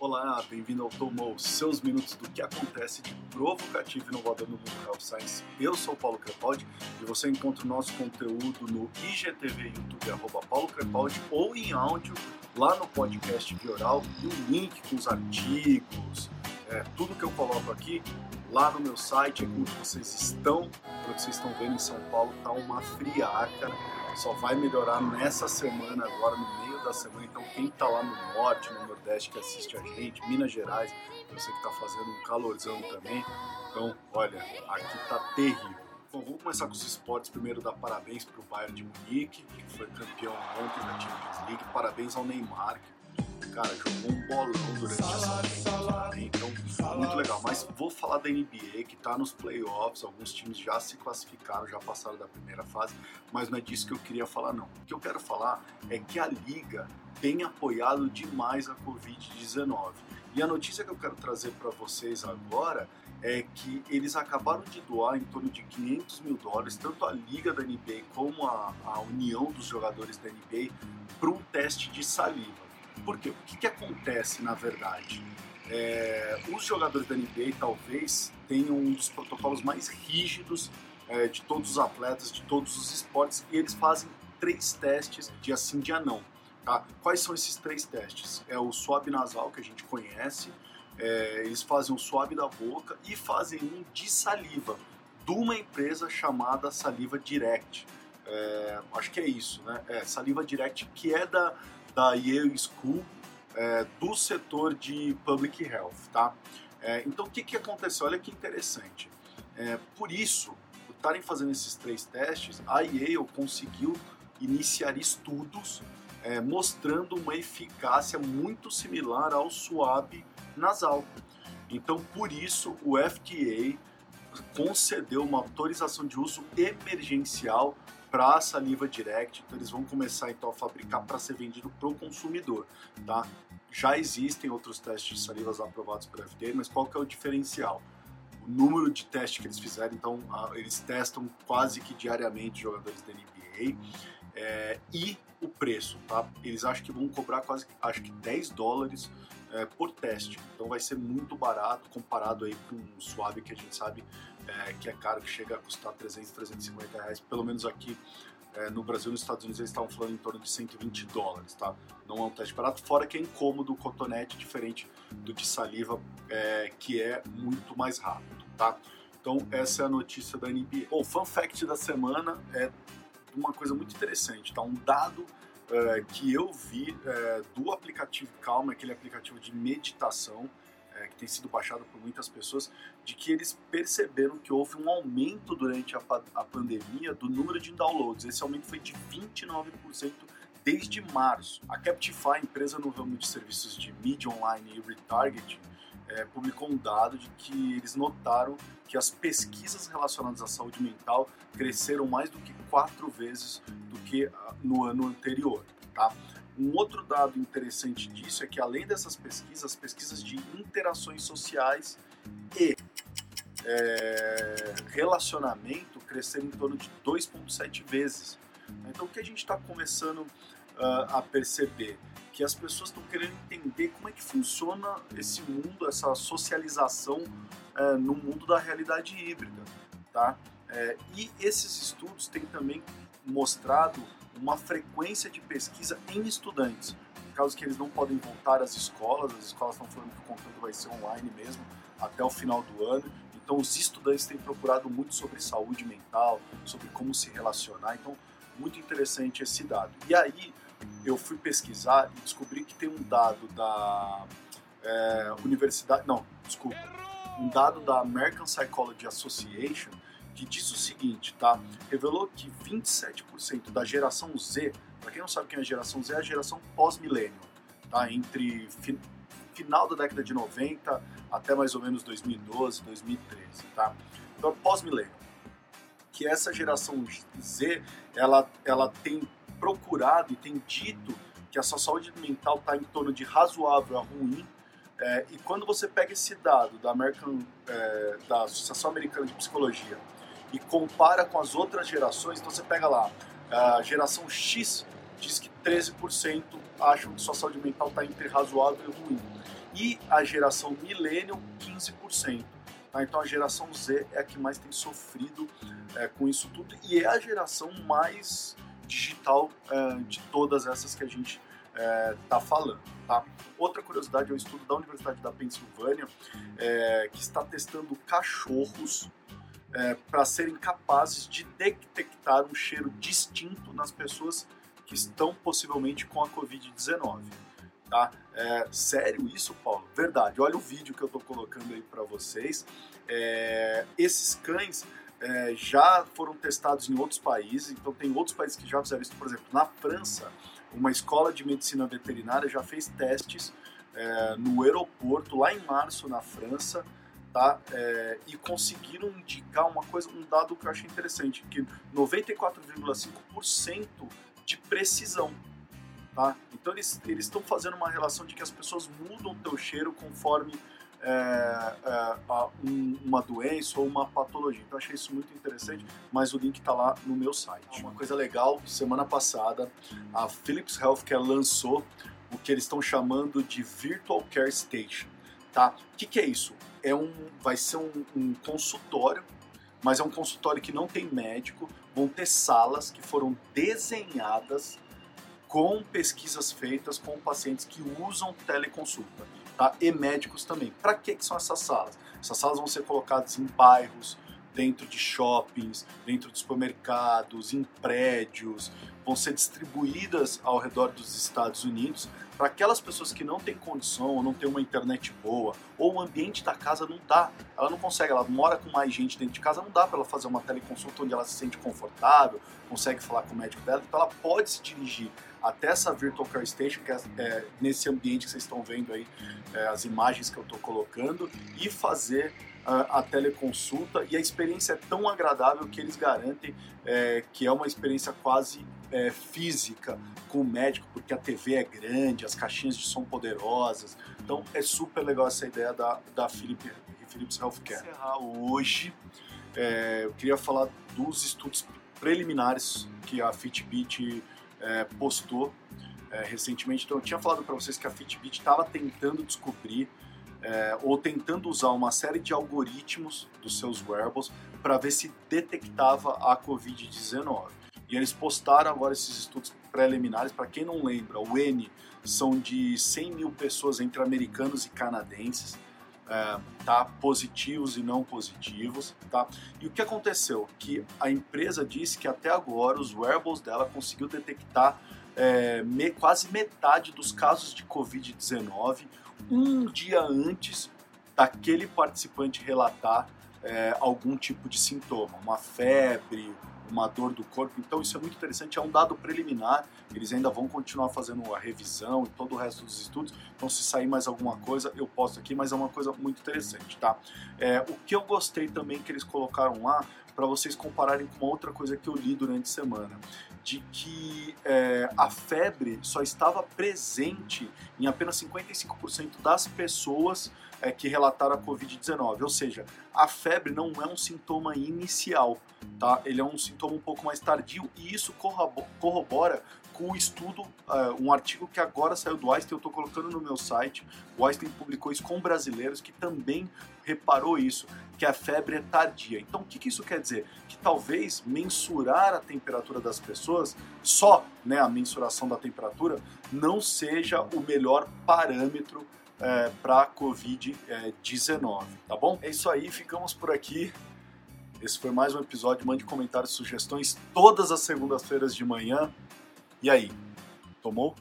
Olá, bem-vindo ao Tomou, seus minutos do que acontece de provocativo e inovador no mundo Health Science. Eu sou Paulo Crepaldi e você encontra o nosso conteúdo no IGTV YouTube, arroba Paulo Crepaldi, ou em áudio lá no podcast Bioral e o link com os artigos, é, tudo que eu coloco aqui lá no meu site, é como vocês estão, pelo que vocês estão vendo em São Paulo, tá uma friaca, só vai melhorar nessa semana agora, no meio da semana, então quem está lá no norte, no nordeste que assiste a gente, Minas Gerais, sei que está fazendo um calorzão também. Então, olha, aqui tá terrível. Bom, vamos começar com os esportes. Primeiro, dar parabéns para o Bayern de Munique, que foi campeão ontem da Champions League. Parabéns ao Neymar, que, cara, jogou um bolão durante essa também. Então, muito legal. Mas vou falar da NBA, que está nos playoffs. Alguns times já se classificaram, já passaram da primeira fase. Mas não é disso que eu queria falar, não. O que eu quero falar é que a Liga tem apoiado demais a Covid-19. E a notícia que eu quero trazer para vocês agora é que eles acabaram de doar em torno de 500 mil dólares, tanto a Liga da NBA como a, a União dos Jogadores da NBA, para um teste de saliva. Por quê? O que, que acontece na verdade? É, os jogadores da NBA talvez tenham um dos protocolos mais rígidos é, de todos os atletas, de todos os esportes, e eles fazem três testes dia sim, dia não. Tá? Quais são esses três testes? É o swab nasal, que a gente conhece, é, eles fazem um swab da boca e fazem um de saliva, de uma empresa chamada Saliva Direct. É, acho que é isso, né? É, Saliva Direct, que é da, da Yale School, é, do setor de Public Health, tá? É, então, o que, que aconteceu? Olha que interessante. É, por isso, por estarem fazendo esses três testes, a Yale conseguiu iniciar estudos é, mostrando uma eficácia muito similar ao suave nasal. Então, por isso, o FDA concedeu uma autorização de uso emergencial para a saliva direct. Então, eles vão começar então a fabricar para ser vendido para o consumidor, tá? Já existem outros testes de salivas aprovados pelo FDA, mas qual que é o diferencial? O número de testes que eles fizeram, então eles testam quase que diariamente jogadores da NBA é, e o preço, tá? Eles acham que vão cobrar quase, acho que 10 dólares é, por teste. Então vai ser muito barato comparado aí com um suave que a gente sabe é, que é caro, que chega a custar 300, 350 reais. Pelo menos aqui é, no Brasil, nos Estados Unidos, eles estavam falando em torno de 120 dólares, tá? Não é um teste barato, fora que é incômodo o cotonete, diferente do de saliva, é, que é muito mais rápido, tá? Então essa é a notícia da NBA. Bom, fun fact da semana é uma coisa muito interessante, tá? Um dado é, que eu vi é, do aplicativo Calma, aquele aplicativo de meditação é, que tem sido baixado por muitas pessoas, de que eles perceberam que houve um aumento durante a, a pandemia do número de downloads. Esse aumento foi de 29% desde março. A Captify, empresa no ramo de serviços de mídia online e retargeting, é, publicou um dado de que eles notaram que as pesquisas relacionadas à saúde mental cresceram mais do que quatro vezes do que ah, no ano anterior. Tá? Um outro dado interessante disso é que além dessas pesquisas, pesquisas de interações sociais e é, relacionamento cresceram em torno de 2,7 vezes. Então o que a gente está começando uh, a perceber que as pessoas estão querendo entender como é que funciona esse mundo, essa socialização é, no mundo da realidade híbrida, tá? É, e esses estudos têm também mostrado uma frequência de pesquisa em estudantes, por causa que eles não podem voltar às escolas, as escolas estão falando que o conteúdo vai ser online mesmo até o final do ano, então os estudantes têm procurado muito sobre saúde mental, sobre como se relacionar, então muito interessante esse dado. E aí eu fui pesquisar e descobri que tem um dado da é, universidade, não, desculpa, um dado da American Psychology Association que diz o seguinte, tá? Revelou que 27% da geração Z, para quem não sabe quem é a geração Z, é a geração pós-milênio, tá? Entre fi final da década de 90 até mais ou menos 2012, 2013, tá? Então, pós-milênio. Que essa geração Z, ela, ela tem procurado e tem dito que a sua saúde mental está em torno de razoável a ruim. É, e quando você pega esse dado da, American, é, da Associação Americana de Psicologia e compara com as outras gerações, então você pega lá, a geração X diz que 13% acham que sua saúde mental está entre razoável e ruim. e a geração millennial 15%. Tá? Então a geração Z é a que mais tem sofrido é, com isso tudo e é a geração mais digital é, de todas essas que a gente está é, falando. Tá? Outra curiosidade é um estudo da Universidade da Pensilvânia é, que está testando cachorros é, para serem capazes de detectar um cheiro distinto nas pessoas que estão possivelmente com a Covid-19. Tá? Sério isso, Paulo? Verdade. Olha o vídeo que eu estou colocando aí para vocês. Esses cães é, já foram testados em outros países, então tem outros países que já fizeram isso. Por exemplo, na França, uma escola de medicina veterinária já fez testes é, no aeroporto, lá em março, na França, tá? É, e conseguiram indicar uma coisa, um dado que eu achei interessante, que 94,5% de precisão. Tá? Então eles estão fazendo uma relação de que as pessoas mudam o teu cheiro conforme é, é, uma doença ou uma patologia. Então achei isso muito interessante, mas o link está lá no meu site. Uma coisa legal, semana passada a Philips Healthcare lançou o que eles estão chamando de Virtual Care Station. Tá? O que, que é isso? É um, vai ser um, um consultório, mas é um consultório que não tem médico, vão ter salas que foram desenhadas com pesquisas feitas com pacientes que usam teleconsulta tá? e médicos também. Para que, que são essas salas? Essas salas vão ser colocadas em bairros, dentro de shoppings, dentro de supermercados, em prédios, vão ser distribuídas ao redor dos Estados Unidos para aquelas pessoas que não têm condição ou não têm uma internet boa ou o ambiente da casa não dá, ela não consegue, ela mora com mais gente dentro de casa, não dá para ela fazer uma teleconsulta onde ela se sente confortável, consegue falar com o médico dela, então ela pode se dirigir até essa Virtual Care Station, que é, é nesse ambiente que vocês estão vendo aí, é, as imagens que eu estou colocando, e fazer a, a, teleconsulta. E a experiência é tão agradável que eles garantem é, que é uma experiência quase é, física com o médico, porque a TV é grande, as caixinhas de som poderosas. Então é super legal essa ideia da, da Philips, Philips Healthcare. Hoje é, eu queria falar dos estudos preliminares que a Fitbit é, postou é, recentemente. Então, eu tinha falado para vocês que a Fitbit estava tentando descobrir é, ou tentando usar uma série de algoritmos dos seus wearables para ver se detectava a Covid-19. E eles postaram agora esses estudos preliminares. Para quem não lembra, o N são de 100 mil pessoas entre americanos e canadenses. É, tá? positivos e não positivos. Tá? E o que aconteceu? Que a empresa disse que até agora os wearables dela conseguiu detectar é, me, quase metade dos casos de Covid-19 um dia antes daquele participante relatar é, algum tipo de sintoma, uma febre, uma dor do corpo. Então isso é muito interessante, é um dado preliminar. Eles ainda vão continuar fazendo a revisão e todo o resto dos estudos. Então se sair mais alguma coisa, eu posto aqui, mas é uma coisa muito interessante, tá? É, o que eu gostei também que eles colocaram lá para vocês compararem com outra coisa que eu li durante a semana, de que é, a febre só estava presente em apenas 55% das pessoas é, que relataram a Covid-19. Ou seja, a febre não é um sintoma inicial, tá? Ele é um sintoma um pouco mais tardio e isso corrobora com o estudo, uh, um artigo que agora saiu do Einstein, eu estou colocando no meu site. O Einstein publicou isso com brasileiros que também reparou isso, que a febre é tardia. Então, o que, que isso quer dizer? Que talvez mensurar a temperatura das pessoas, só né, a mensuração da temperatura, não seja o melhor parâmetro é, para Covid-19, tá bom? É isso aí, ficamos por aqui. Esse foi mais um episódio. Mande comentários, sugestões todas as segundas-feiras de manhã. E aí, tomou?